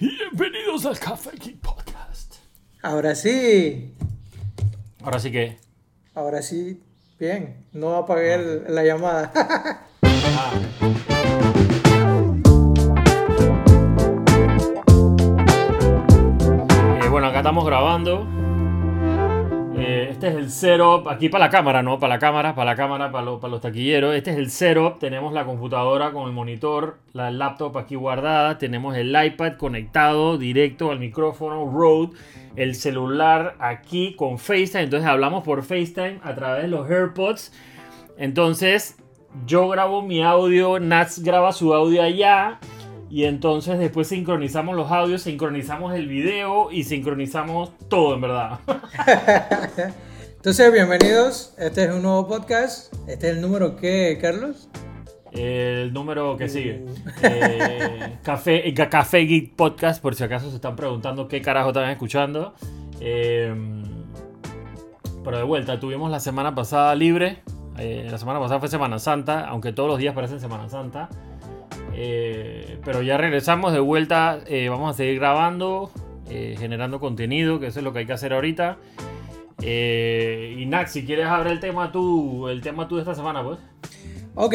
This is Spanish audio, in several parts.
Bienvenidos al Café Geek Podcast. Ahora sí, Ahora sí que. ahora sí, bien. No apagué la llamada. Ah, eh, bueno, acá estamos grabando. Este es el setup, aquí para la cámara, ¿no? Para la cámara, para la cámara, para los taquilleros. Este es el setup. Tenemos la computadora con el monitor, la laptop aquí guardada. Tenemos el iPad conectado directo al micrófono Rode. El celular aquí con FaceTime. Entonces hablamos por FaceTime a través de los AirPods. Entonces yo grabo mi audio, Nats graba su audio allá. Y entonces después sincronizamos los audios, sincronizamos el video y sincronizamos todo en verdad. Entonces, bienvenidos. Este es un nuevo podcast. Este es el número que, Carlos. El número que sigue. Eh, Café, eh, Café Geek Podcast, por si acaso se están preguntando qué carajo están escuchando. Eh, pero de vuelta, tuvimos la semana pasada libre. Eh, la semana pasada fue Semana Santa, aunque todos los días parecen Semana Santa. Pero ya regresamos de vuelta. vamos a seguir grabando, generando contenido, que eso es lo que hay que hacer ahorita. Eh, y Nax, si quieres abrir el tema tú, el tema tú de esta semana, pues. Ok,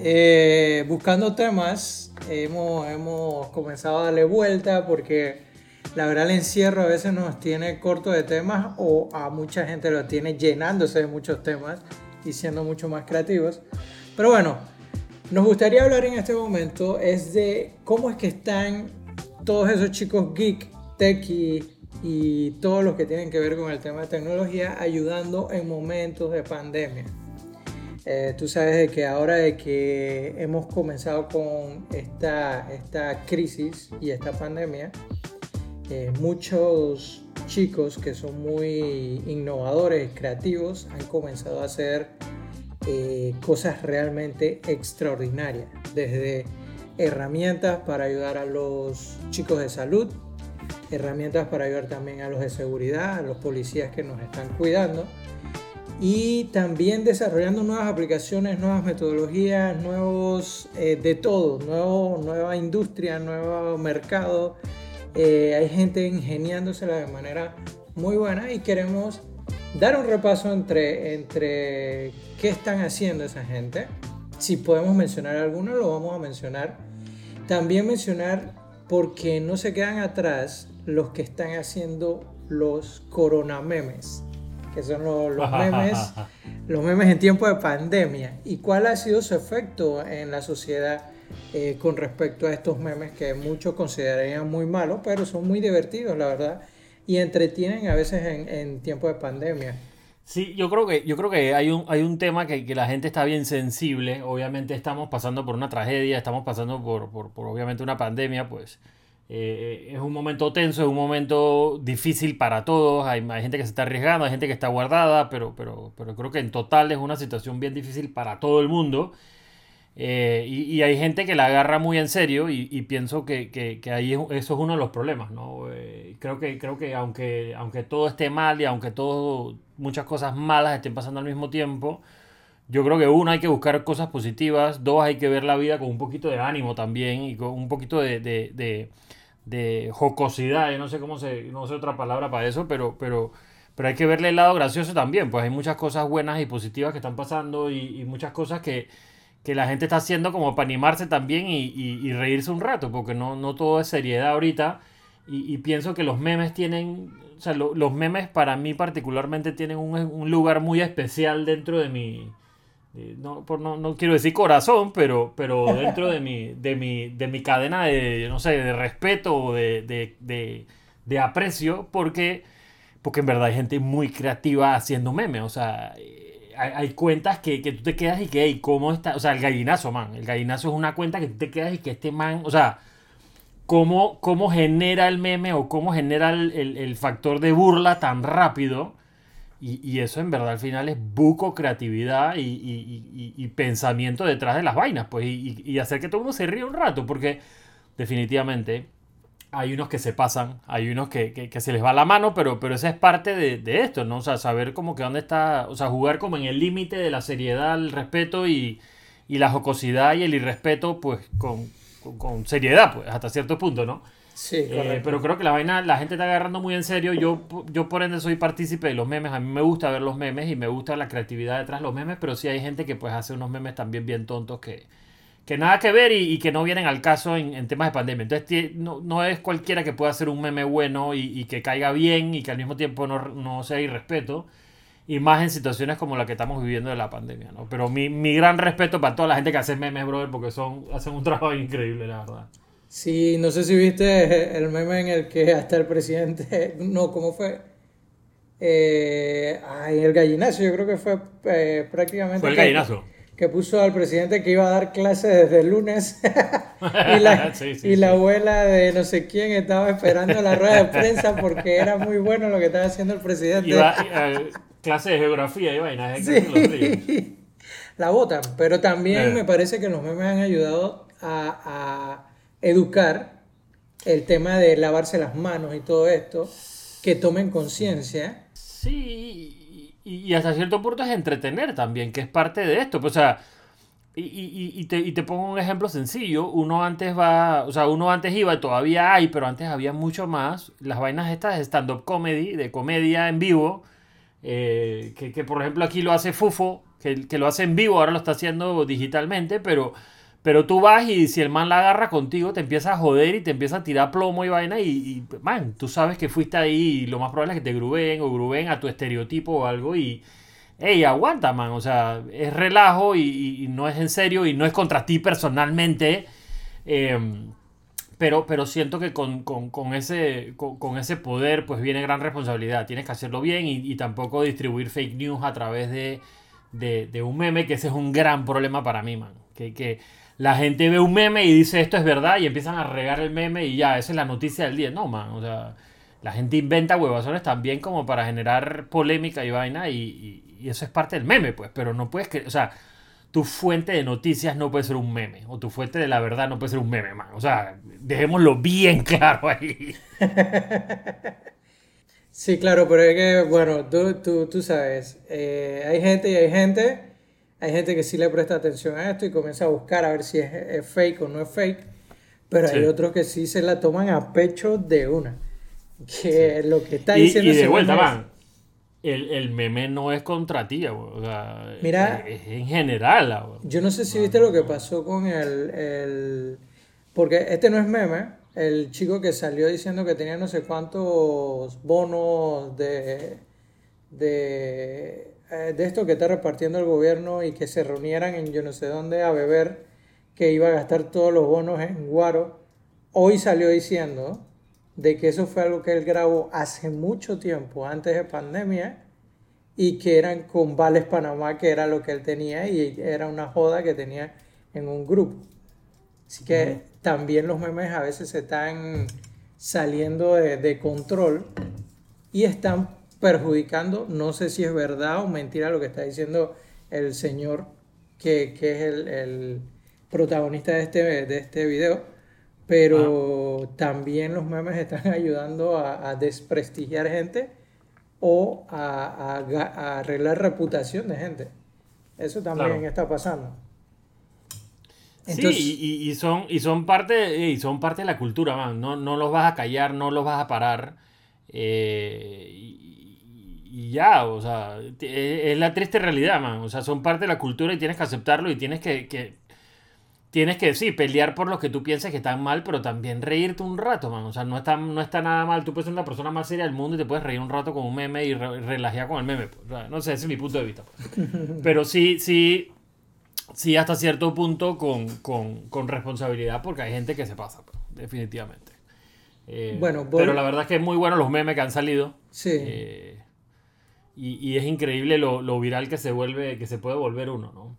eh, buscando temas, hemos, hemos comenzado a darle vuelta porque la verdad el encierro a veces nos tiene corto de temas o a mucha gente lo tiene llenándose de muchos temas y siendo mucho más creativos. Pero bueno, nos gustaría hablar en este momento es de cómo es que están todos esos chicos geek, techie y todos los que tienen que ver con el tema de tecnología ayudando en momentos de pandemia. Eh, tú sabes de que ahora de que hemos comenzado con esta, esta crisis y esta pandemia, eh, muchos chicos que son muy innovadores, creativos, han comenzado a hacer eh, cosas realmente extraordinarias, desde herramientas para ayudar a los chicos de salud, herramientas para ayudar también a los de seguridad, a los policías que nos están cuidando y también desarrollando nuevas aplicaciones, nuevas metodologías, nuevos eh, de todo, nuevo, nueva industria, nuevo mercado. Eh, hay gente ingeniándosela de manera muy buena y queremos dar un repaso entre, entre qué están haciendo esa gente. Si podemos mencionar alguno, lo vamos a mencionar. También mencionar porque no se quedan atrás los que están haciendo los coronamemes que son los, los memes, los memes en tiempo de pandemia. ¿Y cuál ha sido su efecto en la sociedad eh, con respecto a estos memes que muchos considerarían muy malos, pero son muy divertidos, la verdad, y entretienen a veces en, en tiempo de pandemia? Sí, yo creo que, yo creo que hay un, hay un tema que, que la gente está bien sensible. Obviamente estamos pasando por una tragedia, estamos pasando por, por, por obviamente una pandemia, pues eh, es un momento tenso, es un momento difícil para todos. Hay, hay gente que se está arriesgando, hay gente que está guardada, pero, pero, pero creo que en total es una situación bien difícil para todo el mundo. Eh, y, hay gente que la agarra muy en serio y, pienso que, que, ahí es- eso es uno de los problemas, ¿no? Eh, creo que, creo que aunque, aunque todo esté mal y aunque todo, muchas cosas malas estén pasando al mismo tiempo, yo creo que uno hay que buscar cosas positivas, dos hay que ver la vida con un poquito de ánimo también y con un poquito de, de jocosidad, no sé cómo se, no sé otra palabra para eso, pero, pero, pero hay que verle el lado gracioso también, pues hay muchas cosas buenas y positivas que están pasando y, muchas cosas que, que la gente está haciendo como para animarse también y, y- reírse un rato, porque no, no todo es seriedad ahorita. Y, pienso que los memes tienen, o sea, lo- los memes para mí particularmente tienen un, un lugar muy especial dentro de mi, no, por, no, no quiero decir corazón, pero, pero dentro de mi, de mi, de mi cadena de, no sé, de respeto o de, de, de, aprecio, porque, porque en verdad hay gente muy creativa haciendo memes, o sea, eh, hay, cuentas que, que tú te quedas y que, hey, ¿cómo está? O sea, el gallinazo, man, el gallinazo es una cuenta que tú te quedas y que este man, o sea, cómo, cómo genera el meme o cómo genera el- el factor de burla tan rápido. Y, eso en verdad al final es buco creatividad y, pensamiento detrás de las vainas, pues, y, hacer que todo el mundo se ríe un rato, porque definitivamente hay unos que se pasan, hay unos que, que- se les va la mano, pero, pero esa es parte de, esto, ¿no? O sea, saber como que dónde está, o sea, jugar como en el límite de la seriedad, el respeto y, la jocosidad y el irrespeto, pues, con, seriedad, pues, hasta cierto punto, ¿no? Sí, Eh, pero creo que la vaina, la gente está agarrando muy en serio. Yo, yo por ende soy partícipe de los memes. A mí me gusta ver los memes y me gusta la creatividad detrás de los memes, pero sí hay gente que pues hace unos memes también bien tontos que, que nada que ver y, y que no vienen al caso en, en temas de pandemia. Entonces no, no es cualquiera que pueda hacer un meme bueno y, y que caiga bien y que al mismo tiempo no, no sea irrespeto. Y más en situaciones como la que estamos viviendo de la pandemia, ¿no? Pero mi, mi gran respeto para toda la gente que hace memes, brother, porque son, hacen un trabajo increíble, la verdad. Sí, no sé si viste el meme en el que hasta el presidente, no, ¿cómo fue? Eh, ay, el gallinazo, yo creo que fue eh, prácticamente... Fue el que- gallinazo. Que puso al presidente que iba a dar clases desde el lunes y, la, Sí, sí, y la sí. abuela de no sé quién estaba esperando la rueda de prensa porque era muy bueno lo que estaba haciendo el presidente. Iba a clase de geografía y vainas. Sí, la votan, pero también Eh. me parece que los memes han ayudado a, a educar el tema de lavarse las manos y todo esto, que tomen conciencia. Sí, y, hasta cierto punto es entretener también, que es parte de esto. Pues, o sea, y, y- te, y te pongo un ejemplo sencillo. Uno antes va, o sea, uno antes iba, todavía hay, pero antes había mucho más. Las vainas estas de stand-up comedy, de comedia en vivo, eh, que, que, por ejemplo aquí lo hace Fufo, que, que lo hace en vivo, ahora lo está haciendo digitalmente, pero, pero tú vas y si el man la agarra contigo, te empieza a joder y te empieza a tirar plomo y vaina y, man, tú sabes que fuiste ahí y lo más probable es que te grubeen o grubeen a tu estereotipo o algo y... Ey, aguanta, man. O sea, es relajo y, no es en serio y no es contra ti personalmente. Em, pero, pero siento que con, con- ese, con, ese poder pues viene gran responsabilidad. Tienes que hacerlo bien y, y tampoco distribuir fake news a través de, de, de un meme, que ese es un gran problema para mí, man. Que, que la gente ve un meme y dice esto es verdad y empiezan a regar el meme y ya, esa es la noticia del día. No, man. O sea, la gente inventa huevazones también como para generar polémica y vaina y, eso es parte del meme, pues. Pero no puedes que, o sea, tu fuente de noticias no puede ser un meme. O tu fuente de la verdad no puede ser un meme, man. O sea, dejémoslo bien claro ahí. Sí, claro, pero es que, bueno, tú, tú, tú sabes, eh, hay gente y hay gente, hay gente que sí le presta atención a esto y comienza a buscar a ver si es, es fake o no es fake, pero hay otros que sí se la toman a pecho de una, que lo que está Y, diciendo y de ese vuelta, man. El, el meme no es contra ti. O sea, Mira. es, es en general, güey. Yo no sé si viste lo que pasó con el, el- Porque este no es meme. El chico que salió diciendo que tenía no sé cuántos bonos de... De, eh, de esto que está repartiendo el gobierno y que se reunieran en yo no sé dónde a beber, que iba a gastar todos los bonos en Guaro. Hoy salió diciendo de que eso fue algo que él grabó hace mucho tiempo, antes de pandemia, y que eran con Vales Panamá, que era lo que él tenía, y era una joda que tenía en un grupo. Así que también los memes a veces se están saliendo de, de control y están perjudicando, no sé si es verdad o mentira lo que está diciendo el señor que, que es el, el protagonista de este, de este video, pero también los memes están ayudando a, a desprestigiar gente o a, a ga- a arreglar reputación de gente. Eso también Claro. está pasando. sí, y, y- y son, y son parte, y son parte de la cultura, man. No, no los vas a callar, no los vas a parar. eh, y, y ya, o sea, te- es la triste realidad, man. O sea, son parte de la cultura y tienes que aceptarlo y tienes que, que- tienes que, sí, pelear por los que tú pienses que están mal, pero también reírte un rato, man. O sea, no está, no está nada mal. Tú puedes ser la persona más seria del mundo y te puedes reír un rato con un meme y re- relajar con el meme. pues. O sea, no sé, ese es mi punto de vista. pues. Pero sí, sí, sí, hasta cierto punto con, con- con responsabilidad, porque hay gente que se pasa, pues, definitivamente. Eh, Bueno, voy- pero la verdad es que es muy bueno los memes que han salido. Sí. Eh, y, y es increíble lo, lo viral que se vuelve, que se puede volver uno, ¿no?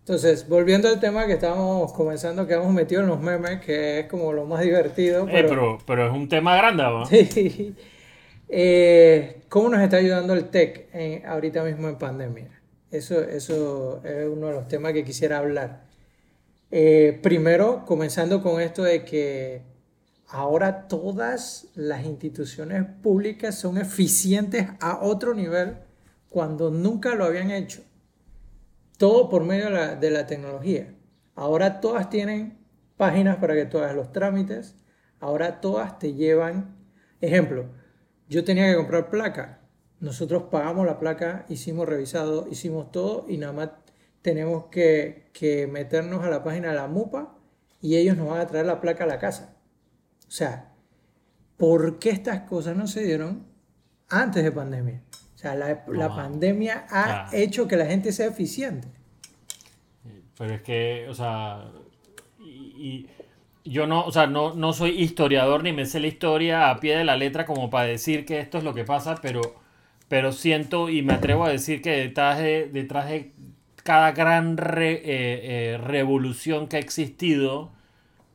Entonces, volviendo al tema que estábamos comenzando, que hemos metido en los memes, que es como lo más divertido, Eh, pero, pero, pero es un tema grande, ¿no? Sí. Eh, ¿Cómo nos está ayudando el tech en- ahorita mismo en pandemia? Eso, eso es uno de los temas que quisiera hablar. Eh, primero, comenzando con esto de que ahora todas las instituciones públicas son eficientes a otro nivel cuando nunca lo habían hecho. Todo por medio de la, tecnología. Ahora todas tienen páginas para que hagas los trámites. Ahora todas te llevan, ejemplo, yo tenía que comprar placa. Nosotros pagamos la placa, hicimos revisado, hicimos todo y nada más tenemos que, que meternos a la página de la MUPA y ellos nos van a traer la placa a la casa. O sea, ¿por qué estas cosas no se dieron antes de pandemia? O sea, la, la pandemia ha hecho que la gente sea eficiente. Pero es que, o sea, y, yo no, o sea, no, no soy historiador ni me sé la historia a pie de la letra como para decir que esto es lo que pasa, pero, pero siento y me atrevo a decir que detrás de, detrás de cada gran eh, eh, revolución que ha existido,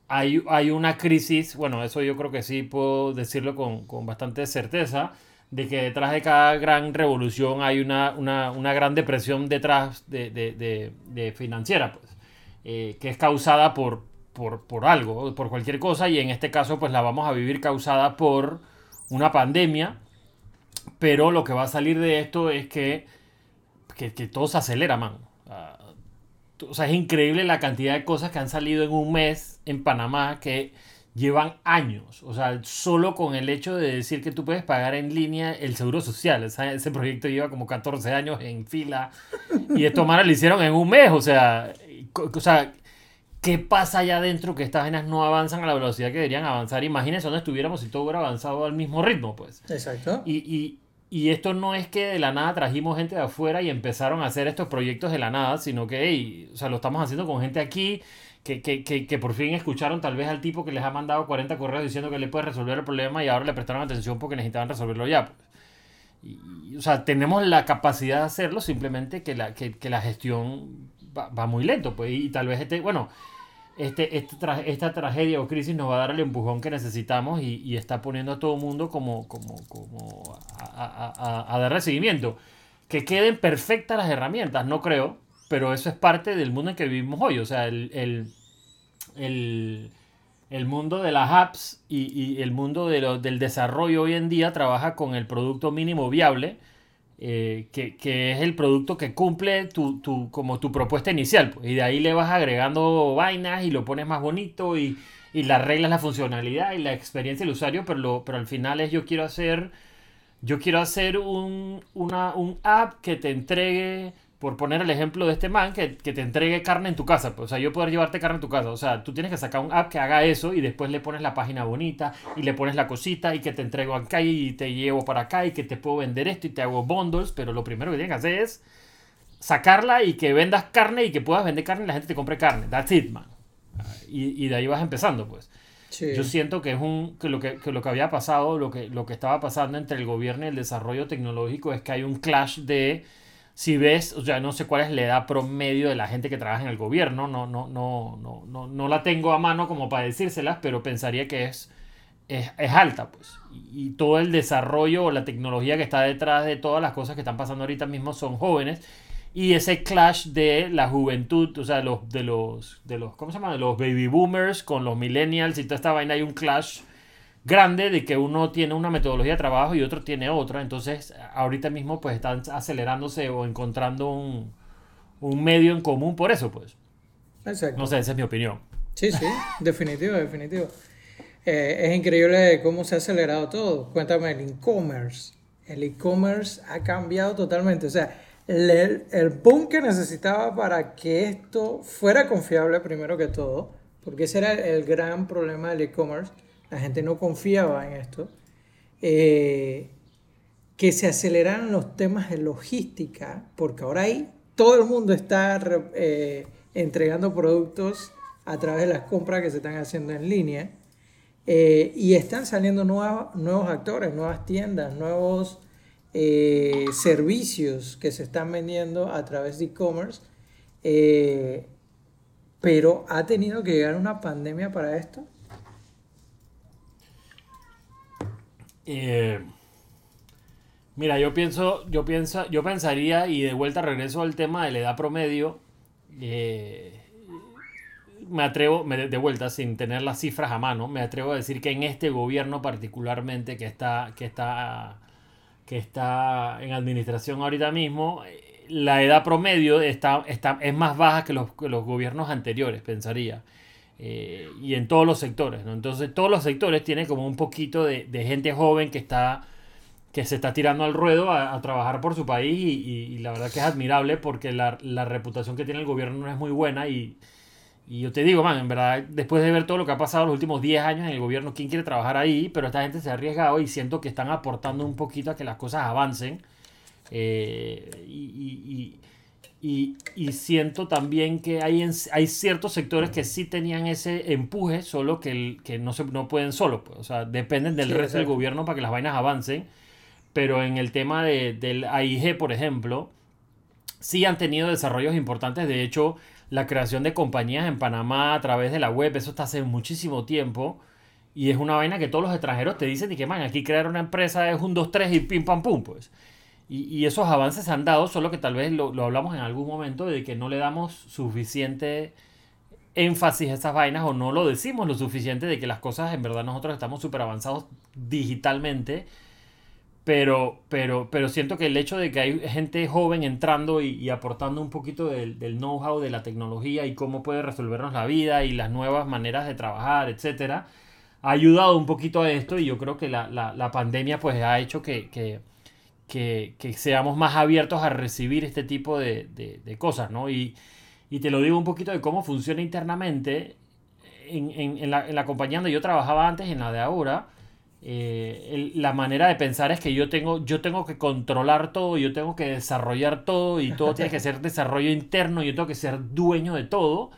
hay, hay, una crisis, bueno, eso yo creo que sí puedo decirlo con, con bastante certeza, de que detrás de cada gran revolución hay una, una, una gran depresión detrás de, de, de, financiera, pues, eh, que es causada por, por, por, algo, por cualquier cosa, y en este caso pues la vamos a vivir causada por una pandemia, pero lo que va a salir de esto es que, que, que todo se acelera, man. Ah, o sea, es increíble la cantidad de cosas que han salido en un mes en Panamá que llevan años. O sea, solo con el hecho de decir que tú puedes pagar en línea el seguro social. ese proyecto lleva como 14 años en fila. Y esto más lo hicieron en un mes. O sea, o sea, ¿qué pasa allá adentro que estas vainas no avanzan a la velocidad que deberían avanzar? Imagínense dónde estuviéramos si todo hubiera avanzado al mismo ritmo, pues. Exacto. Y, y, y esto no es que de la nada trajimos gente de afuera y empezaron a hacer estos proyectos de la nada, sino que, hey, o sea, lo estamos haciendo con gente aquí que, que, que, que, por fin escucharon tal vez al tipo que les ha mandado 40 correos diciendo que le puede resolver el problema y ahora le prestaron atención porque necesitaban resolverlo ya. Pues. Y, o sea, tenemos la capacidad de hacerlo, simplemente que la, que, la gestión va, va, muy lento. Pues, y, tal vez este, bueno, este, este esta tragedia o crisis nos va a dar el empujón que necesitamos y, y está poniendo a todo el mundo como, como, como a, a, a, dar recibimiento. Que queden perfectas las herramientas, no creo, pero eso es parte del mundo en que vivimos hoy. O sea, el, el, el, el mundo de las apps y, y el mundo de lo, del desarrollo hoy en día trabaja con el producto mínimo viable, eh, que, que, es el producto que cumple tu, tu, como tu propuesta inicial. Pues, y de ahí le vas agregando vainas y lo pones más bonito y, y le arreglas la funcionalidad y la experiencia del usuario, pero, lo, pero al final es yo quiero hacer... Yo quiero hacer un, una, un app que te entregue por poner el ejemplo de este man, que, que, te entregue carne en tu casa. Pues, o sea, yo poder llevarte carne en tu casa. O sea, tú tienes que sacar un app que haga eso y después le pones la página bonita y le pones la cosita y que te entrego acá y te llevo para acá y que te puedo vender esto y te hago bundles. Pero lo primero que tienes que hacer es sacarla y que vendas carne y que puedas vender carne y la gente te compre carne. That's it, man. Y, y de ahí vas empezando, pues. Sí. Yo siento que es un que lo que, que, lo que había pasado, lo que, lo que estaba pasando entre el gobierno y el desarrollo tecnológico es que hay un clash de si ves, o sea, no sé cuál es la edad promedio de la gente que trabaja en el gobierno, no, no, no, no, no, no la tengo a mano como para decírselas, pero pensaría que es, es, es alta, pues. Y, todo el desarrollo o la tecnología que está detrás de todas las cosas que están pasando ahorita mismo son jóvenes. Y ese clash de la juventud, o sea, los, de los, de los, ¿cómo se llama? De los baby boomers con los millennials y toda esta vaina, hay un clash grande de que uno tiene una metodología de trabajo y otro tiene otra. Entonces, ahorita mismo pues están acelerándose o encontrando un, un medio en común por eso, pues. Exacto. No sé, esa es mi opinión. Sí, sí, definitivo, definitivo. Eh, es increíble cómo se ha acelerado todo. Cuéntame el e-commerce. El e-commerce ha cambiado totalmente. O sea, el, el boom que necesitaba para que esto fuera confiable primero que todo, porque ese era el gran problema del e-commerce, la gente no confiaba en esto, eh, que se aceleraran los temas de logística, porque ahora todo el mundo está eh, entregando productos a través de las compras que se están haciendo en línea, eh, y están saliendo nuevos, actores, nuevas tiendas, nuevos servicios que se están vendiendo a través de e-commerce, pero ha tenido que llegar una pandemia para esto. Eh, mira, yo pienso, yo pienso, yo pensaría, y de vuelta regreso al tema de la edad promedio, eh, me atrevo, de vuelta, sin tener las cifras a mano, me atrevo a decir que en este gobierno particularmente que está, que está, que está en administración ahorita mismo, la edad promedio está, está, es más baja que los, que los gobiernos anteriores, pensaría. Eh, y en todos los sectores. ¿no? Entonces todos los sectores tienen como un poquito de, gente joven que está que se está tirando al ruedo a, trabajar por su país y, la verdad que es admirable porque la, reputación que tiene el gobierno no es muy buena y, y, yo te digo, man, en verdad, después de ver todo lo que ha pasado los últimos 10 años en el gobierno, ¿quién quiere trabajar ahí? Pero esta gente se ha arriesgado y siento que están aportando un poquito a que las cosas avancen. Eh, y, y, y, siento también que hay, hay ciertos sectores que sí tenían ese empuje, solo que, que no, se, no pueden solo. Pues. O sea, dependen del resto del gobierno para que las vainas avancen. Pero en el tema de, del AIG, por ejemplo, sí han tenido desarrollos importantes. De hecho, la creación de compañías en Panamá a través de la web, eso está hace muchísimo tiempo. Y es una vaina que todos los extranjeros te dicen y que, man, aquí crear una empresa es un 2, 3 y pim, pam, pum, pues. Y, esos avances se han dado, solo que tal vez lo, hablamos en algún momento de que no le damos suficiente énfasis a esas vainas o no lo decimos lo suficiente de que las cosas en verdad nosotros estamos súper avanzados digitalmente. Pero, pero, pero siento que el hecho de que hay gente joven entrando y, aportando un poquito del, del know-how de la tecnología y cómo puede resolvernos la vida y las nuevas maneras de trabajar, etcétera, ha ayudado un poquito a esto y yo creo que la, la, la pandemia pues ha hecho que, que que, seamos más abiertos a recibir este tipo de, cosas, ¿no? Y, te lo digo un poquito de cómo funciona internamente. En, la, compañía donde yo trabajaba antes, en la de ahora, eh, la manera de pensar es que yo tengo, yo tengo que controlar todo, yo tengo que desarrollar todo y todo tiene que ser desarrollo interno, yo tengo que ser dueño de todo.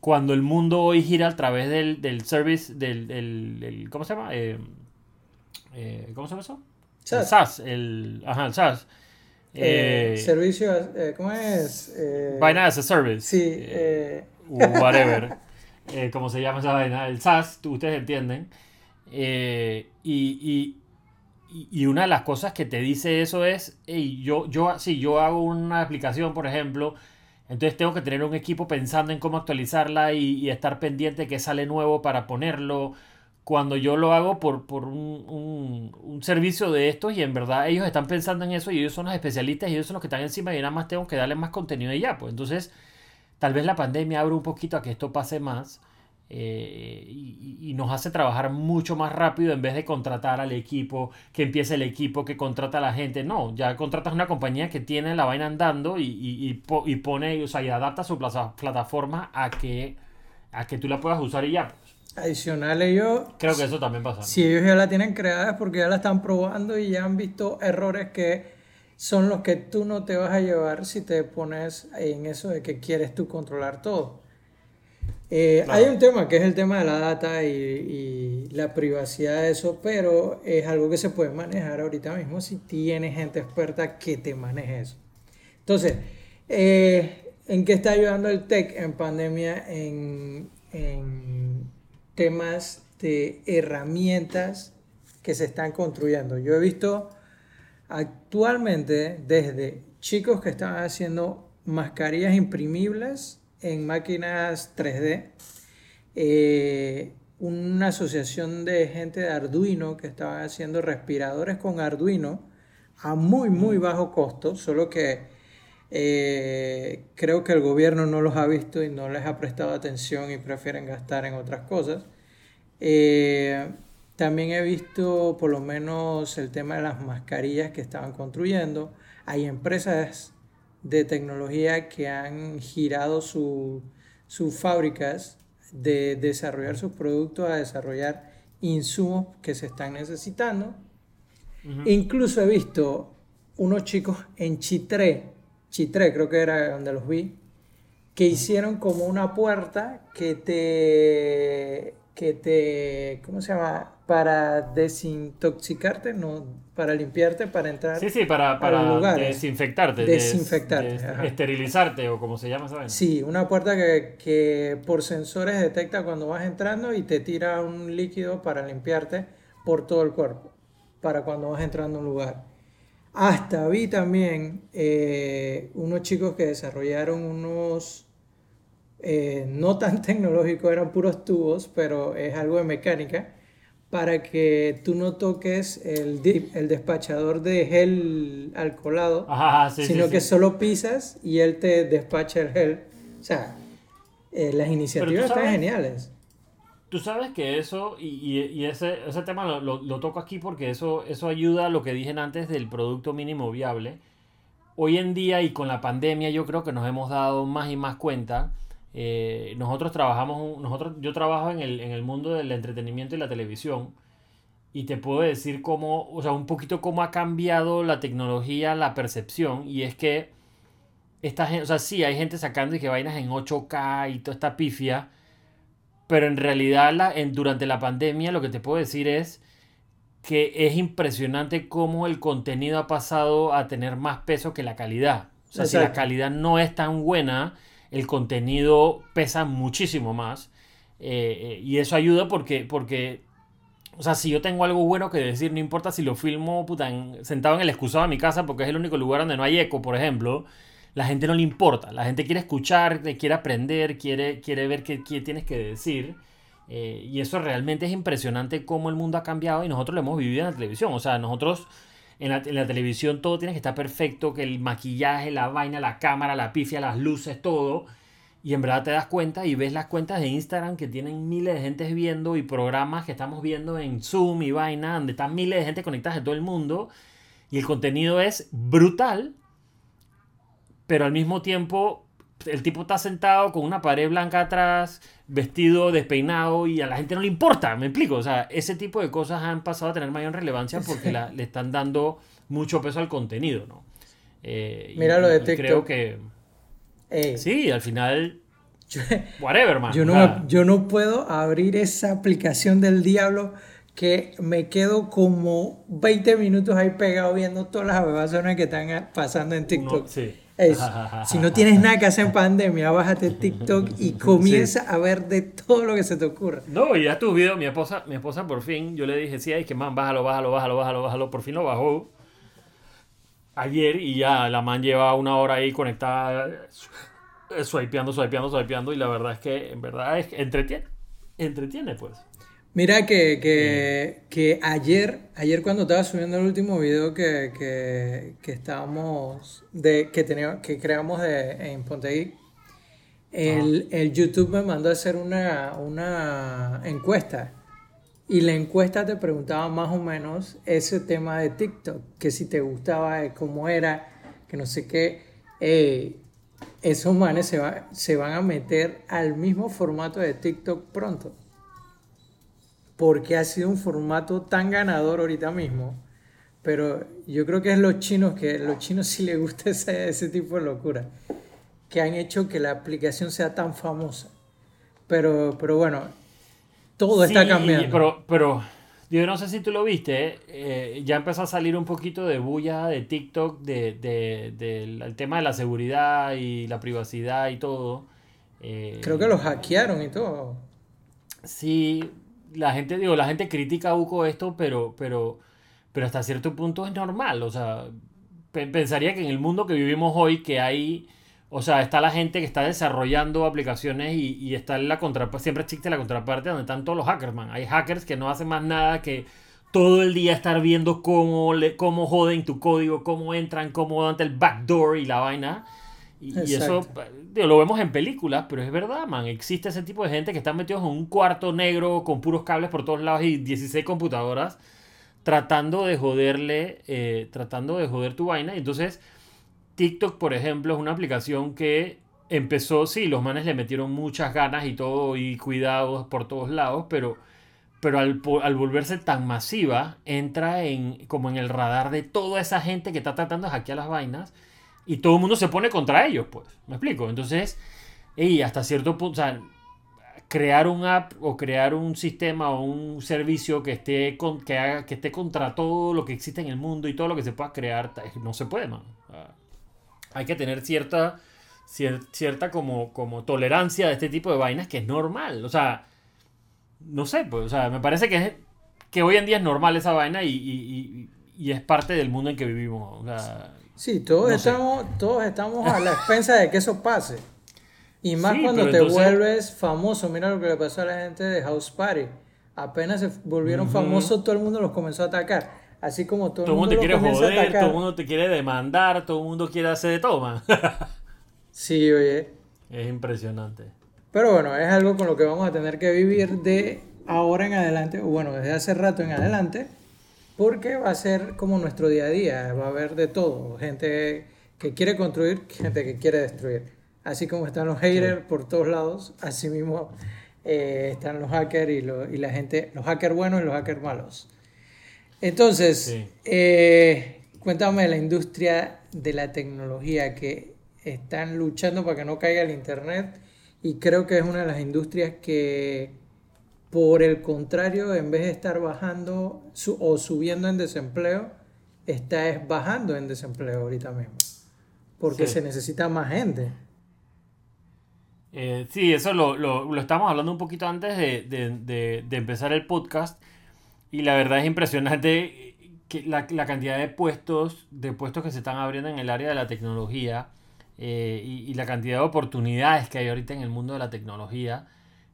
Cuando el mundo hoy gira a través del, service, del, ¿cómo se llama? Eh, eh, ¿Cómo se llama eso? SAS. El SAS, el, ajá, el SAS. Eh, eh, servicio, eh, ¿cómo es? Eh, vaina as a service. Sí. whatever. como se llama esa vaina. El SAS, ustedes entienden. y, y, y, una de las cosas que te dice eso es, hey, yo, yo, si yo hago una aplicación, por ejemplo, entonces tengo que tener un equipo pensando en cómo actualizarla y, y estar pendiente que sale nuevo para ponerlo cuando yo lo hago por, por un, un, servicio de estos y en verdad ellos están pensando en eso y ellos son los especialistas y ellos son los que están encima y nada más tengo que darle más contenido y ya. Pues entonces, tal vez la pandemia abre un poquito a que esto pase más eh, y, nos hace trabajar mucho más rápido en vez de contratar al equipo, que empiece el equipo, que contrata a la gente. No, ya contratas una compañía que tiene la vaina andando y, y, pone, o sea, y adapta su plataforma a que, a que tú la puedas usar y ya. Adicional ellos... Creo que eso también pasa. Si ellos ya la tienen creada es porque ya la están probando y ya han visto errores que son los que tú no te vas a llevar si te pones en eso de que quieres tú controlar todo. Eh, hay un tema que es el tema de la data y, la privacidad de eso, pero es algo que se puede manejar ahorita mismo si tienes gente experta que te maneje eso. Entonces, eh, ¿en qué está ayudando el tech en pandemia en, en temas de herramientas que se están construyendo. Yo he visto actualmente desde chicos que están haciendo mascarillas imprimibles en máquinas 3D, eh, una asociación de gente de Arduino que estaban haciendo respiradores con Arduino a muy, muy bajo costo, solo que eh, creo que el gobierno no los ha visto y no les ha prestado atención y prefieren gastar en otras cosas. Eh, también he visto por lo menos el tema de las mascarillas que estaban construyendo. Hay empresas de tecnología que han girado sus fábricas de desarrollar sus productos a desarrollar insumos que se están necesitando. Incluso he visto unos chicos en Chitré, Chitré, creo que era donde los vi, que hicieron como una puerta que te, que te, ¿cómo se llama? Para desintoxicarte, no, para limpiarte, para entrar. Sí, sí, para, para desinfectarte. Desinfectarte. esterilizarte o como se llama esa Sí, una puerta que, que por sensores detecta cuando vas entrando y te tira un líquido para limpiarte por todo el cuerpo, para cuando vas entrando a un lugar. Hasta vi también eh, unos chicos que desarrollaron unos, eh, no tan tecnológicos, eran puros tubos, pero es algo de mecánica, para que tú no toques el, el despachador de gel alcoholado, sino que solo pisas y él te despacha el gel. O sea, eh, las iniciativas están geniales. Tú sabes que eso, y, y, ese, ese tema lo, lo, toco aquí porque eso, eso ayuda a lo que dije antes del producto mínimo viable. Hoy en día y con la pandemia yo creo que nos hemos dado más y más cuenta. Eh, nosotros trabajamos, nosotros, yo trabajo en el, en el mundo del entretenimiento y la televisión y te puedo decir cómo, o sea, un poquito cómo ha cambiado la tecnología, la percepción, y es que esta gente, o sea, sí, hay gente sacando y que vainas en 8K y toda esta pifia, pero en realidad la, en, durante la pandemia lo que te puedo decir es que es impresionante cómo el contenido ha pasado a tener más peso que la calidad. O sea, si la calidad no es tan buena, el contenido pesa muchísimo más. Eh, eh, y eso ayuda porque, porque o sea, si yo tengo algo bueno que decir, no importa si lo filmo puta, sentado en el excusado de mi casa porque es el único lugar donde no hay eco, por ejemplo, la gente no le importa. La gente quiere escuchar, quiere aprender, quiere, quiere ver qué, tienes que decir. Eh, y eso realmente es impresionante cómo el mundo ha cambiado y nosotros lo hemos vivido en la televisión. O sea, nosotros en la, en la televisión todo tiene que estar perfecto, que el maquillaje, la vaina, la cámara, la pifia, las luces, todo y en verdad te das cuenta y ves las cuentas de Instagram que tienen miles de gente viendo y programas que estamos viendo en Zoom y vaina, donde están miles de gente conectadas de todo el mundo. Y el contenido es brutal, pero al mismo tiempo el tipo está sentado con una pared blanca atrás, vestido, despeinado y a la gente no le importa, me explico. O sea, ese tipo de cosas han pasado a tener mayor relevancia porque le están dando mucho peso al contenido, ¿no? Eh, Mira lo de TikTok. Creo que sí, al final. whatever, man. Yo no, yo no puedo abrir esa aplicación del diablo que me quedo como 20 minutos ahí pegado viendo todas las abebazones que están pasando en TikTok. si no tienes nada que hacer en pandemia, bájate TikTok y comienza a ver de todo lo que se te ocurra. No, y ya tu video, mi esposa, mi esposa por fin, yo le dije, sí, ay, que man, bájalo, bájalo, bájalo, bájalo, bájalo, por fin lo bajó ayer y ya la man lleva una hora ahí conectada, eh, swipeando, swipeando, swipeando y la verdad es que en verdad es entretiene, entretiene pues. Mira que, que, que, ayer, ayer cuando estaba subiendo el último video que, que, estábamos, de, que, teníamos, que creamos de, en Ponte el, el, YouTube me mandó a hacer una, una encuesta y la encuesta te preguntaba más o menos ese tema de TikTok, que si te gustaba, cómo era, que no sé qué. Eh, esos manes se, se van a meter al mismo formato de TikTok pronto. Porque ha sido un formato tan ganador ahorita mismo. Pero yo creo que es los chinos, que los chinos sí les gusta ese, ese tipo de locura. Que han hecho que la aplicación sea tan famosa. Pero, pero bueno, todo está cambiando. Pero, pero yo no sé si tú lo viste, eh, ya empezó a salir un poquito de bulla de TikTok del de, tema de la seguridad y la privacidad y todo. Eh, Creo que lo hackearon y todo. Sí, la gente, digo, la gente critica a Uco esto, pero, pero, pero hasta cierto punto es normal. O sea, pensaría que en el mundo que vivimos hoy, que hay o sea, está la gente que está desarrollando aplicaciones y, está en la contraparte, siempre existe la contraparte donde están todos los hackers, man. Hay hackers que no hacen más nada que todo el día estar viendo cómo, le, cómo joden tu código, cómo entran, cómo dan el backdoor y la vaina. Y, eso lo vemos en películas, pero es verdad, man. Existe ese tipo de gente que están metidos en un cuarto negro con puros cables por todos lados y 16 computadoras tratando de joderle, eh, tratando de joder tu vaina. Y entonces TikTok, por ejemplo, es una aplicación que empezó, sí, los manes le metieron muchas ganas y todo y cuidados por todos lados, pero, pero al, volverse tan masiva, entra en, como en el radar de toda esa gente que está tratando de hackear las vainas y todo el mundo se pone contra ellos, pues. ¿Me explico? Entonces, y hasta cierto punto, o sea, crear un app o crear un sistema o un servicio que esté, con, que, haga, que esté contra todo lo que existe en el mundo y todo lo que se pueda crear, no se puede, man hay que tener cierta, cierta como, como tolerancia de este tipo de vainas que es normal. O sea, no sé, pues, o sea, me parece que, que hoy en día es normal esa vaina y, es parte del mundo en que vivimos. Sí, todos, estamos, todos estamos a la expensa de que eso pase. Y más cuando te vuelves famoso. Mira lo que le pasó a la gente de House Party. Apenas se volvieron famosos, todo el mundo los comenzó a atacar. Así como todo, todo el mundo, te quiere joder, todo el mundo te quiere demandar, todo el mundo quiere hacer de toma. sí, oye. Es impresionante. Pero bueno, es algo con lo que vamos a tener que vivir de ahora en adelante, o bueno, desde hace rato en adelante, porque va a ser como nuestro día a día, va a haber de todo, gente que quiere construir, gente que quiere destruir. Así como están los haters por todos lados, así mismo eh, están los hackers y, y, la gente, los hackers buenos y los hackers malos. Entonces, eh, cuéntame la industria de la tecnología que están luchando para que no caiga el Internet y creo que es una de las industrias que, por el contrario, en vez de estar bajando o subiendo en desempleo, está bajando en desempleo ahorita mismo, porque se necesita más gente. Eh, sí, eso lo, lo, lo, estamos hablando un poquito antes de, de, de, empezar el podcast y la verdad es impresionante que la, la, cantidad de puestos, de puestos que se están abriendo en el área de la tecnología eh, y, la cantidad de oportunidades que hay ahorita en el mundo de la tecnología,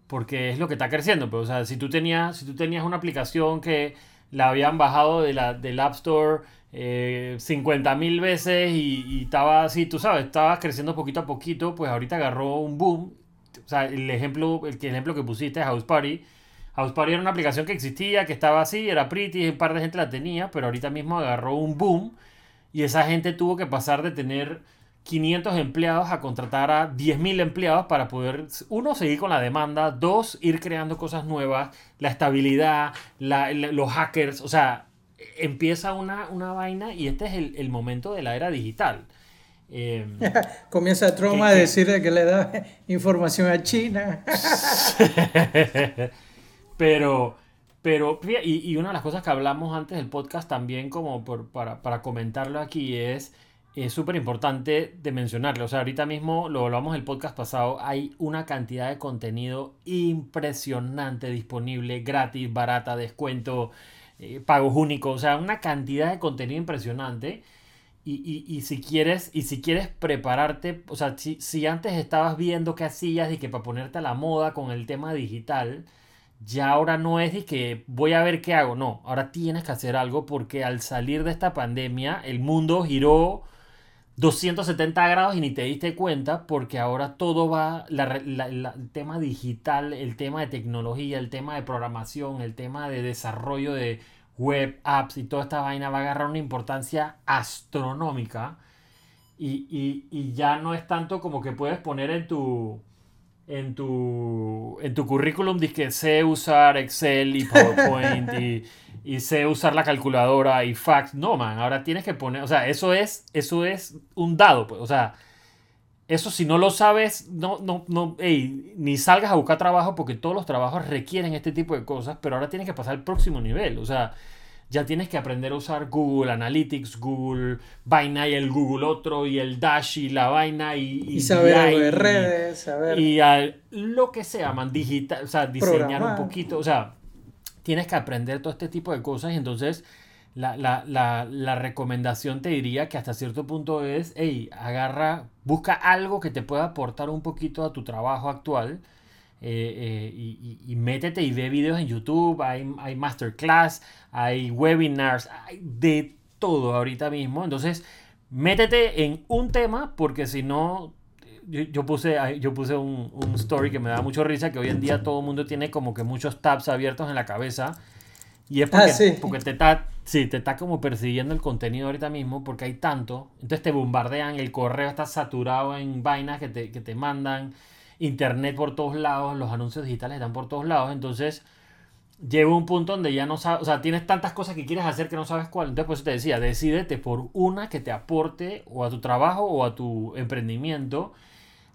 porque es lo que está creciendo. Pues, o sea, si tú tenías, si tú tenías una aplicación que la habían bajado de la, del App Store eh, 50 mil veces y, estaba así, tú sabes, estaba creciendo poquito a poquito, pues ahorita agarró un boom. O sea, el ejemplo, el, ejemplo que pusiste, House Party. House Party era una aplicación que existía, que estaba así, era pretty, un par de gente la tenía, pero ahorita mismo agarró un boom y esa gente tuvo que pasar de tener 500 empleados a contratar a 10.000 empleados para poder, uno, seguir con la demanda, dos, ir creando cosas nuevas, la estabilidad, los hackers, o sea, empieza una, una vaina y este es el, momento de la era digital. Em, Comienza Trump a decirle que le da información a China. pero, pero, y, una de las cosas que hablamos antes del podcast también como para, para comentarlo aquí es es súper importante de mencionarlo. O sea, ahorita mismo lo hablamos el podcast pasado, hay una cantidad de contenido impresionante disponible, gratis, barata, descuento, eh, pagos únicos, o sea, una cantidad de contenido impresionante. Y, si quieres, y si quieres prepararte, o sea, si, si antes estabas viendo qué hacías y que para ponerte a la moda con el tema digital, ya ahora no es de que voy a ver qué hago, no, ahora tienes que hacer algo porque al salir de esta pandemia el mundo giró 270 grados y ni te diste cuenta porque ahora todo va, el tema digital, el tema de tecnología, el tema de programación, el tema de desarrollo de web, apps y toda esta vaina va a agarrar una importancia astronómica y, y ya no es tanto como que puedes poner en tu, en tu, en tu currículum que sé usar Excel y PowerPoint y, y, sé usar la calculadora y fax. No, man, ahora tienes que poner, o sea, eso es, eso es un dado, pues, o sea, eso si no lo sabes, no, no, no, ni salgas a buscar trabajo porque todos los trabajos requieren este tipo de cosas, pero ahora tienes que pasar al próximo nivel, o sea, ya tienes que aprender a usar Google Analytics, Google vaina y el Google otro y el Dash y la vaina y, y, saber algo de redes, saber. Y lo que sea, man, digital, o sea, diseñar un poquito, o sea, tienes que aprender todo este tipo de cosas y entonces la, la, la, recomendación te diría que hasta cierto punto es, hey, agarra, busca algo que te pueda aportar un poquito a tu trabajo actual eh, eh, y, métete y ve videos en YouTube, hay, hay masterclass, hay webinars, hay de todo ahorita mismo. Entonces, métete en un tema porque si no, yo, puse, yo puse un, story que me da mucho risa, que hoy en día todo el mundo tiene como que muchos tabs abiertos en la cabeza. Y es porque, ah, porque te está sí, te está como persiguiendo el contenido ahorita mismo porque hay tanto. Entonces te bombardean, el correo está saturado en vainas que te, que te mandan internet por todos lados, los anuncios digitales están por todos lados, entonces llega un punto donde ya no sabes, o sea, tienes tantas cosas que quieres hacer que no sabes cuál. Entonces, por eso te decía, decídete por una que te aporte o a tu trabajo o a tu emprendimiento,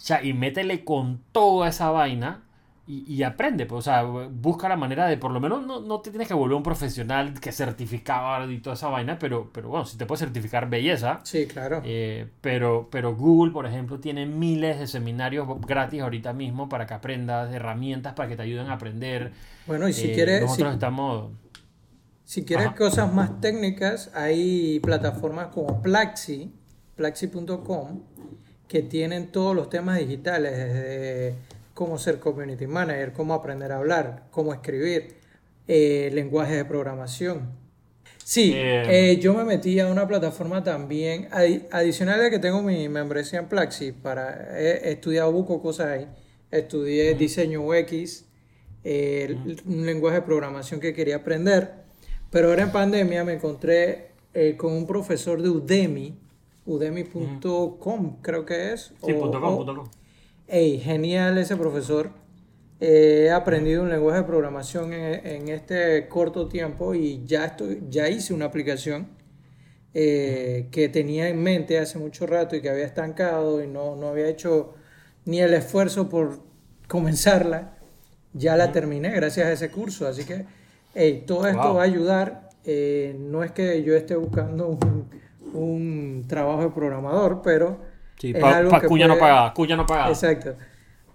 sea, y métele con toda esa vaina y, aprende, pues, o sea, busca la manera de, por lo menos, no, no te tienes que volver un profesional que certificaba y toda esa vaina, pero, pero bueno, si te puedes certificar belleza. Sí, claro. Eh, pero, pero Google, por ejemplo, tiene miles de seminarios gratis ahorita mismo para que aprendas, herramientas para que te ayuden a aprender. Bueno, y si eh, quieres... Nosotros si, estamos... Si quieres cosas más técnicas, hay plataformas como Plaxi, plaxi.com, que tienen todos los temas digitales, desde cómo ser community manager, cómo aprender a hablar, cómo escribir, eh, lenguaje de programación. Sí, eh, yo me metí a una plataforma también, adicional a que tengo mi membresía en Plaxi, para, he, estudiado buco cosas ahí, estudié diseño UX, eh, un lenguaje de programación que quería aprender, pero ahora en pandemia me encontré eh, con un profesor de Udemy, udemy.com creo que es. Sí, punto .com, punto .com. Hey, genial ese profesor. he aprendido un lenguaje de programación en, en, este corto tiempo y ya, estoy, ya hice una aplicación eh, que tenía en mente hace mucho rato y que había estancado y no, no había hecho ni el esfuerzo por comenzarla. Ya la terminé gracias a ese curso. Así que hey, todo esto va a ayudar. Eh, no es que yo esté buscando un, un trabajo de programador, pero... Sí, pa, cuya no paga, cuya no paga. Exacto.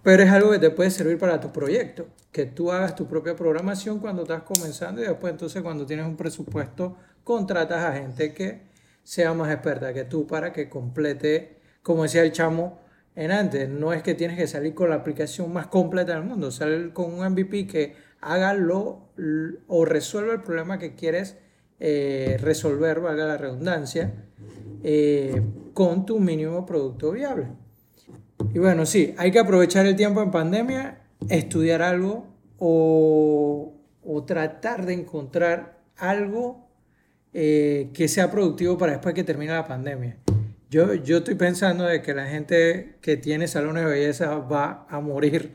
Pero es algo que te puede servir para tu proyecto, que tú hagas tu propia programación cuando estás comenzando y después entonces cuando tienes un presupuesto contratas a gente que sea más experta que tú para que complete, como decía el chamo en antes, no es que tienes que salir con la aplicación más completa del mundo, salir con un MVP que haga lo o resuelva el problema que quieres eh, resolver, valga la redundancia, eh, con tu mínimo producto viable. Y bueno, sí, hay que aprovechar el tiempo en pandemia, estudiar algo o, tratar de encontrar algo eh, que sea productivo para después que termine la pandemia. Yo, yo estoy pensando de que la gente que tiene salones de belleza va a morir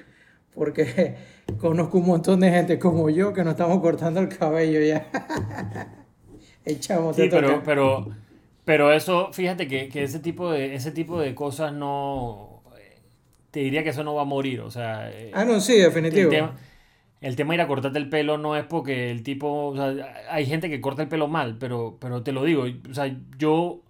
porque conozco un montón de gente como yo que nos estamos cortando el cabello ya. Echamos sí, pero, pero, pero eso, fíjate que, que, ese, tipo de, ese tipo de cosas no te diría que eso no va a morir, o sea... Eh, ah, no, sí, definitivo. El tema, de ir a cortarte el pelo no es porque el tipo, o sea, hay gente que corta el pelo mal, pero, pero te lo digo, o sea, yo,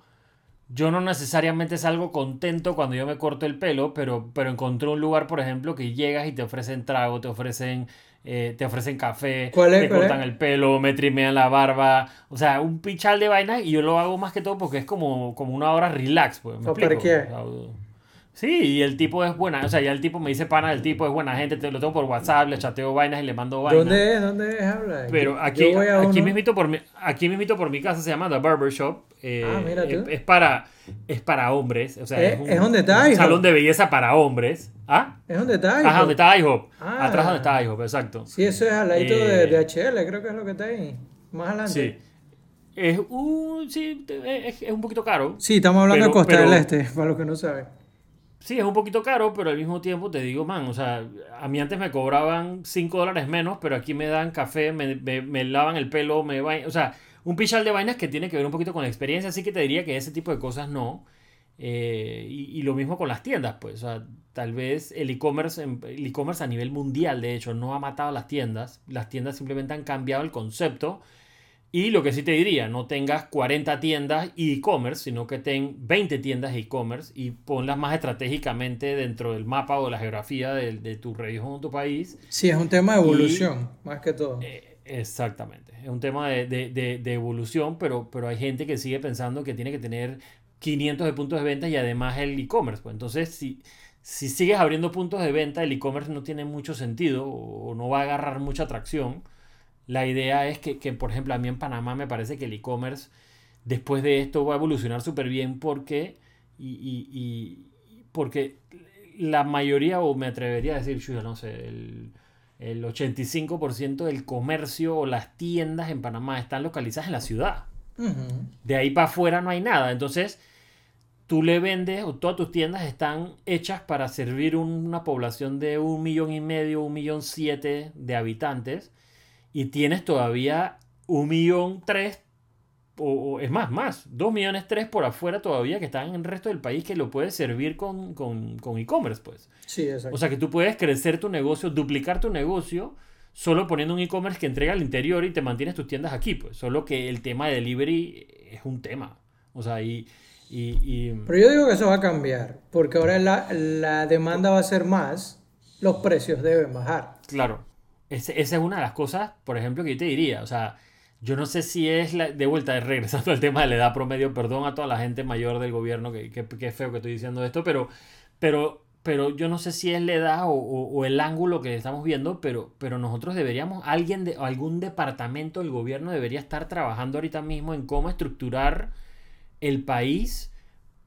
yo no necesariamente salgo contento cuando yo me corto el pelo, pero, pero encontré un lugar, por ejemplo, que llegas y te ofrecen trago, te ofrecen... Eh, te ofrecen café, te cortan el pelo, me trimean la barba, o sea, un pichal de vaina y yo lo hago más que todo porque es como, como una hora relax, pues. ¿me ¿Para qué? Sí, y el tipo es buena, o sea, ya el tipo me dice pana, el tipo es buena gente, te lo tengo por WhatsApp, le chateo vainas y le mando vainas. ¿Dónde es? ¿Dónde es? Habla. Pero aquí, aquí, mismito por mi, aquí mismito por mi casa se llama The Barber Shop. Eh, ah, mira tú. Es, para, es para hombres, o sea, es, es, un, donde está un salón de belleza para hombres. ¿Ah? Es donde está Ajá, donde está IHOP. Ah, Atrás donde está IHOP, exacto. Sí, eso es al ladito de, de, HL, creo que es lo que está ahí. Más adelante. Sí. Es un, sí, es, es un poquito caro. Sí, estamos hablando de Costa del Este, para los que no saben. Sí, es un poquito caro, pero al mismo tiempo te digo, man, o sea, a mí antes me cobraban 5 dólares menos, pero aquí me dan café, me, me, lavan el pelo, me o sea, un pichal de vainas que tiene que ver un poquito con la experiencia, así que te diría que ese tipo de cosas no. Eh, y, lo mismo con las tiendas, pues, o sea, tal vez el e-commerce, el e-commerce a nivel mundial, de hecho, no ha matado a las tiendas, las tiendas simplemente han cambiado el concepto y lo que sí te diría, no tengas 40 tiendas e-commerce, sino que ten 20 tiendas e-commerce y ponlas más estratégicamente dentro del mapa o de la geografía de, tu región o tu país. Sí, es un tema de evolución, más que todo. Eh, exactamente, es un tema de, evolución, pero, pero hay gente que sigue pensando que tiene que tener 500 de puntos de venta y además el e-commerce. Pues entonces, si, si sigues abriendo puntos de venta, el e-commerce no tiene mucho sentido o no va a agarrar mucha atracción la idea es que, por ejemplo, a mí en Panamá me parece que el e-commerce después de esto va a evolucionar súper bien porque, y, porque la mayoría, o me atrevería a decir, yo no sé, el, el 85% del comercio o las tiendas en Panamá están localizadas en la ciudad. De ahí para afuera no hay nada. Entonces, tú le vendes o todas tus tiendas están hechas para servir una población de un millón y medio, un millón siete de habitantes y tienes todavía un millón tres, o, es más, más, dos millones tres por afuera todavía que están en el resto del país que lo puedes servir con, e-commerce, pues. Sí, exacto. O sea que tú puedes crecer tu negocio, duplicar tu negocio solo poniendo un e-commerce que entrega al interior y te mantienes tus tiendas aquí, pues. Solo que el tema de delivery es un tema. O sea, y... y, Pero yo digo que eso va a cambiar, porque ahora la, la demanda va a ser más, los precios deben bajar. Claro esa es una de las cosas, por ejemplo, que yo te diría. O sea, yo no sé si es la, de vuelta, regresando al tema de la edad promedio, perdón a toda la gente mayor del gobierno, que, que, feo que estoy diciendo esto, pero, pero, pero yo no sé si es la edad o, el ángulo que estamos viendo, pero, pero nosotros deberíamos, alguien de algún departamento del gobierno debería estar trabajando ahorita mismo en cómo estructurar el país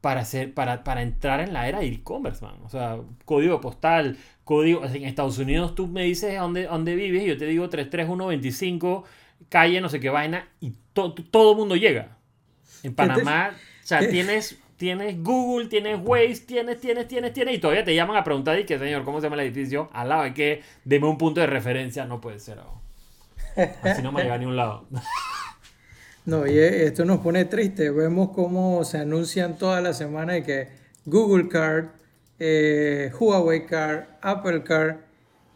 para, hacer, para, para entrar en la era e-commerce, man. O sea, código postal, código. En Estados Unidos tú me dices dónde, dónde vives y yo te digo 33125, calle, no sé qué vaina, y todo el mundo llega. En Panamá, o sea, tienes, tienes Google, tienes Waze, tienes, tienes, tienes, tienes, y todavía te llaman a preguntar, y que señor, ¿cómo se llama el edificio? Al lado que, deme un punto de referencia, no puede ser. Así no me llega a ningún lado. No, y esto nos pone triste. Vemos cómo se anuncian toda la semana de que Google Card, eh, Huawei Card, Apple Card,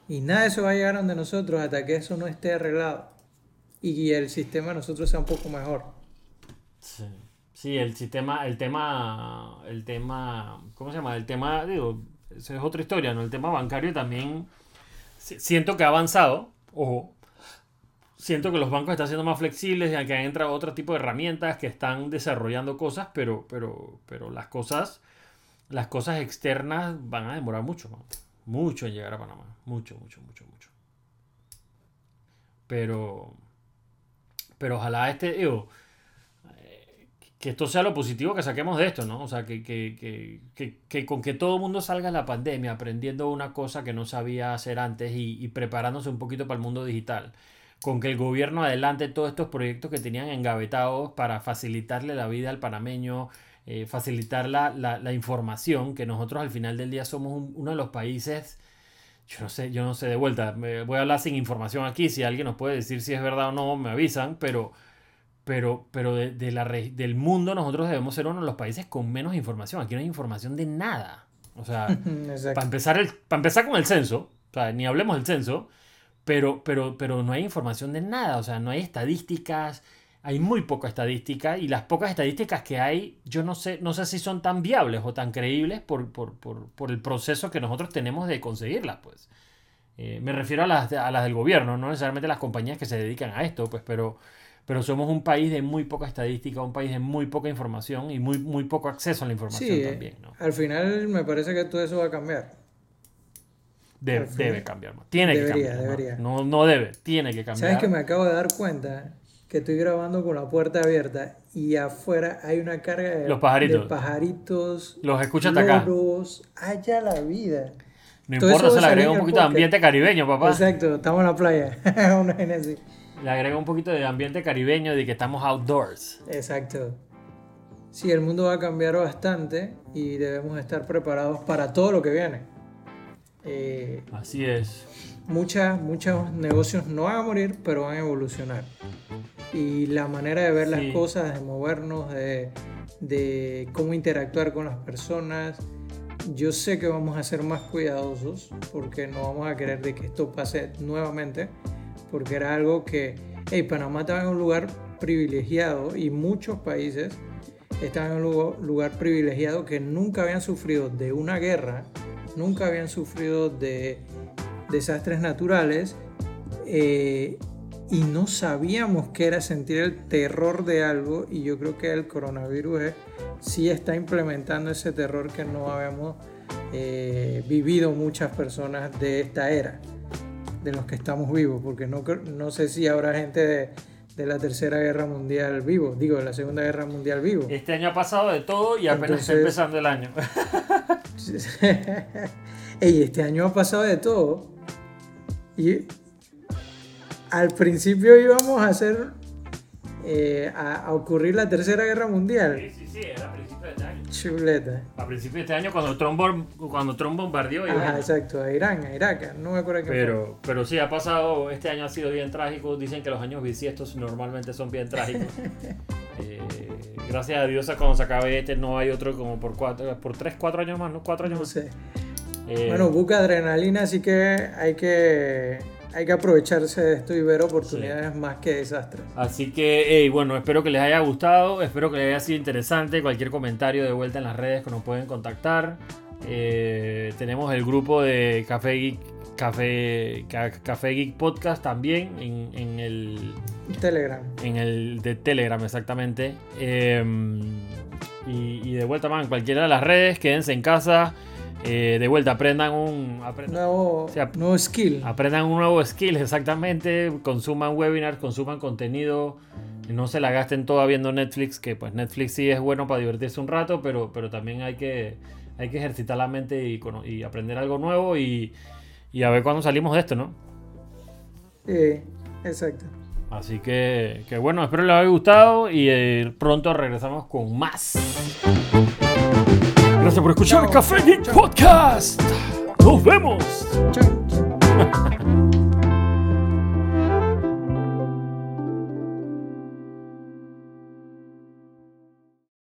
y nada de eso va a llegar donde nosotros hasta que eso no esté arreglado y el sistema de nosotros sea un poco mejor. Sí. Sí, el sistema, el tema, el tema, ¿cómo se llama? El tema, digo, eso es otra historia, ¿no? El tema bancario también siento que ha avanzado, ojo, siento que los bancos están siendo más flexibles, que han entrado otro tipo de herramientas, que están desarrollando cosas, pero, pero, pero las cosas, las cosas externas van a demorar mucho, mucho en llegar a Panamá, mucho, mucho, mucho, mucho. Pero, pero ojalá este, digo, eh, que esto sea lo positivo que saquemos de esto, ¿no? O sea, que, que, que, que con que todo el mundo salga de la pandemia aprendiendo una cosa que no sabía hacer antes y, y preparándose un poquito para el mundo digital con que el gobierno adelante todos estos proyectos que tenían engavetados para facilitarle la vida al panameño, eh, facilitar la, la, información, que nosotros al final del día somos uno de los países, yo no sé, yo no sé de vuelta, me voy a hablar sin información aquí, si alguien nos puede decir si es verdad o no, me avisan, pero, pero, pero de, la, del mundo nosotros debemos ser uno de los países con menos información, aquí no hay información de nada. O sea, para empezar, el, para empezar con el censo, o sea, ni hablemos del censo, pero, pero, pero no hay información de nada, o sea, no hay estadísticas, hay muy poca estadística y las pocas estadísticas que hay, yo no sé, no sé si son tan viables o tan creíbles por, por, por, por el proceso que nosotros tenemos de conseguirlas, pues. Eh, me refiero a las, a las del gobierno, no necesariamente las compañías que se dedican a esto, pues, pero, pero somos un país de muy poca estadística, un país de muy poca información y muy, muy poco acceso a la información sí, también. ¿no? Al final me parece que todo eso va a cambiar. Debe, cambiar. Tiene que cambiar. Debería. No, no debe, tiene que cambiar. ¿Sabes que me acabo de dar cuenta? Que estoy grabando con la puerta abierta y afuera hay una carga de, Los pajaritos. pajaritos. Los escuchas acá. Allá la vida. No importa, se le agrega un poquito de ambiente caribeño, papá. Exacto, estamos en la playa. una Le agrega un poquito de ambiente caribeño de que estamos outdoors. Exacto. Sí, el mundo va a cambiar bastante y debemos estar preparados para todo lo que viene. Eh, Así es. Muchas, muchos negocios no van a morir, pero van a evolucionar. Y la manera de ver las cosas, de movernos, de, de cómo interactuar con las personas, yo sé que vamos a ser más cuidadosos porque no vamos a querer de que esto pase nuevamente, porque era algo que, hey, Panamá estaba en un lugar privilegiado y muchos países estaban en un lugar privilegiado que nunca habían sufrido de una guerra nunca habían sufrido de desastres naturales eh, y no sabíamos qué era sentir el terror de algo y yo creo que el coronavirus sí está implementando ese terror que no habíamos eh, vivido muchas personas de esta era, de los que estamos vivos, porque no, no sé si habrá gente de, de la Tercera Guerra Mundial vivo, digo, de la Segunda Guerra Mundial vivo. Este año ha pasado de todo y apenas está empezando el año. Ey, este año ha pasado de todo. Y al principio íbamos a hacer eh, a, ocurrir la Tercera Guerra Mundial. Sí, sí, sí, era a principios de este año. Chuleta. A principios de este año cuando Trump, cuando Trump bombardeó. Ajá, exacto, a Irán, a Irak, no me acuerdo qué pero, Pero sí, ha pasado, este año ha sido bien trágico. Dicen que los años bisiestos normalmente son bien trágicos. eh, gracias a Dios cuando se acabe este no hay otro como por cuatro, por tres, cuatro años más, ¿no? Cuatro años no sé. Eh, bueno, busca adrenalina, así que hay que hay que aprovecharse de esto y ver oportunidades más que desastres. Así que, bueno, espero que les haya gustado, espero que les haya sido interesante. Cualquier comentario de vuelta en las redes que nos pueden contactar. Eh, tenemos el grupo de Café Geek, Café, Café Geek Podcast también en, el Telegram. En el de Telegram, exactamente. Em, y, y, de vuelta, man, cualquiera de las redes, quédense en casa. Eh, de vuelta, aprendan un nuevo, nuevo, skill. Aprendan un nuevo skill, exactamente. Consuman webinars, consuman contenido. No se la gasten toda viendo Netflix, que pues Netflix sí es bueno para divertirse un rato, pero, pero también hay que, hay que ejercitar la mente y, y aprender algo nuevo. Y, y a ver cuándo salimos de esto, ¿no? Sí, exacto. Así que, que bueno, espero les haya gustado y eh, pronto regresamos con más. Gracias por escuchar. Café Geek. Podcast. Nos vemos.